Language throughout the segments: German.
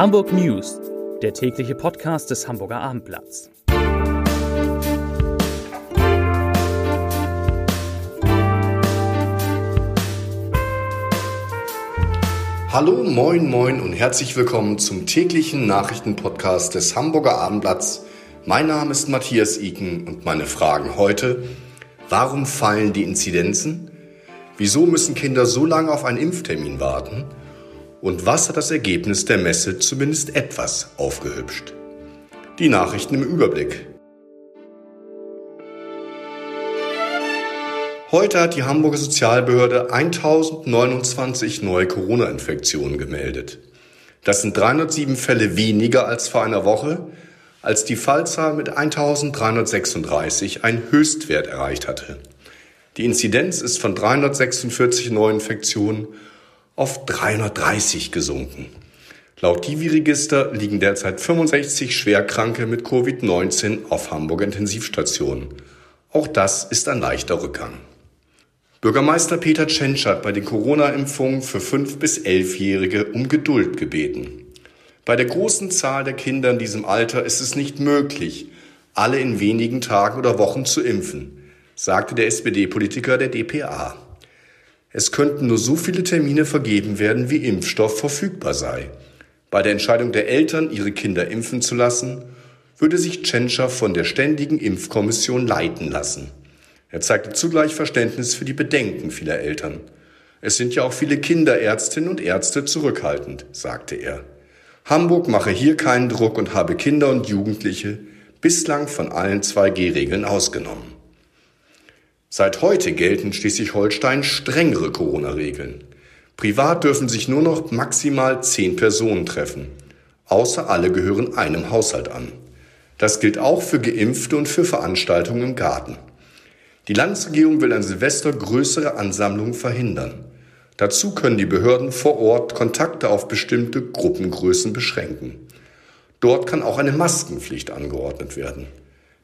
Hamburg News, der tägliche Podcast des Hamburger Abendblatts. Hallo, moin, moin und herzlich willkommen zum täglichen Nachrichtenpodcast des Hamburger Abendblatts. Mein Name ist Matthias Iken und meine Fragen heute: Warum fallen die Inzidenzen? Wieso müssen Kinder so lange auf einen Impftermin warten? Und was hat das Ergebnis der Messe zumindest etwas aufgehübscht? Die Nachrichten im Überblick. Heute hat die Hamburger Sozialbehörde 1029 neue Corona-Infektionen gemeldet. Das sind 307 Fälle weniger als vor einer Woche, als die Fallzahl mit 1336 einen Höchstwert erreicht hatte. Die Inzidenz ist von 346 Neuinfektionen auf 330 gesunken. Laut Divi-Register liegen derzeit 65 Schwerkranke mit Covid-19 auf Hamburger Intensivstationen. Auch das ist ein leichter Rückgang. Bürgermeister Peter Tschentsch hat bei den Corona-Impfungen für 5- bis 11-Jährige um Geduld gebeten. Bei der großen Zahl der Kinder in diesem Alter ist es nicht möglich, alle in wenigen Tagen oder Wochen zu impfen, sagte der SPD-Politiker der DPA. Es könnten nur so viele Termine vergeben werden, wie Impfstoff verfügbar sei. Bei der Entscheidung der Eltern, ihre Kinder impfen zu lassen, würde sich Tschentscher von der Ständigen Impfkommission leiten lassen. Er zeigte zugleich Verständnis für die Bedenken vieler Eltern. Es sind ja auch viele Kinderärztinnen und Ärzte zurückhaltend, sagte er. Hamburg mache hier keinen Druck und habe Kinder und Jugendliche bislang von allen 2G-Regeln ausgenommen. Seit heute gelten Schleswig-Holstein strengere Corona-Regeln. Privat dürfen sich nur noch maximal zehn Personen treffen. Außer alle gehören einem Haushalt an. Das gilt auch für Geimpfte und für Veranstaltungen im Garten. Die Landesregierung will an Silvester größere Ansammlungen verhindern. Dazu können die Behörden vor Ort Kontakte auf bestimmte Gruppengrößen beschränken. Dort kann auch eine Maskenpflicht angeordnet werden.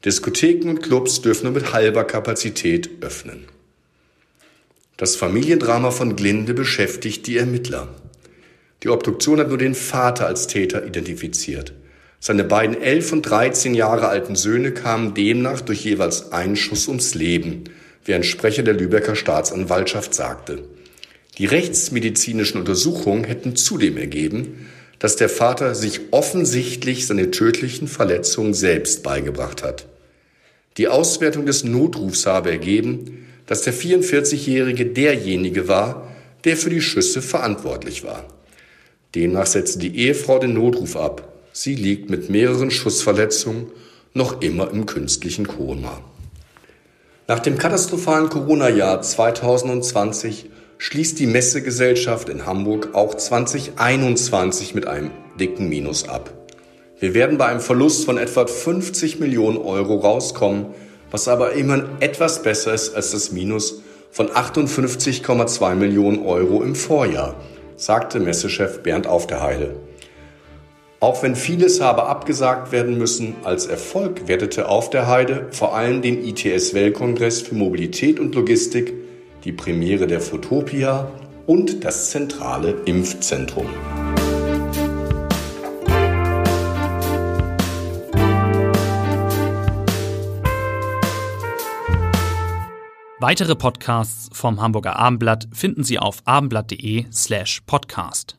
Diskotheken und Clubs dürfen nur mit halber Kapazität öffnen. Das Familiendrama von Glinde beschäftigt die Ermittler. Die Obduktion hat nur den Vater als Täter identifiziert. Seine beiden elf und dreizehn Jahre alten Söhne kamen demnach durch jeweils einen Schuss ums Leben, wie ein Sprecher der Lübecker Staatsanwaltschaft sagte. Die rechtsmedizinischen Untersuchungen hätten zudem ergeben, dass der Vater sich offensichtlich seine tödlichen Verletzungen selbst beigebracht hat. Die Auswertung des Notrufs habe ergeben, dass der 44-Jährige derjenige war, der für die Schüsse verantwortlich war. Demnach setzte die Ehefrau den Notruf ab. Sie liegt mit mehreren Schussverletzungen noch immer im künstlichen Koma. Nach dem katastrophalen Corona-Jahr 2020 schließt die Messegesellschaft in Hamburg auch 2021 mit einem dicken Minus ab. Wir werden bei einem Verlust von etwa 50 Millionen Euro rauskommen, was aber immerhin etwas besser ist als das Minus von 58,2 Millionen Euro im Vorjahr, sagte Messechef Bernd Aufderheide. Auch wenn vieles habe abgesagt werden müssen, als Erfolg wertete Aufderheide vor allem den ITS-Weltkongress für Mobilität und Logistik die Premiere der Fotopia und das zentrale Impfzentrum. Weitere Podcasts vom Hamburger Abendblatt finden Sie auf abendblatt.de slash podcast.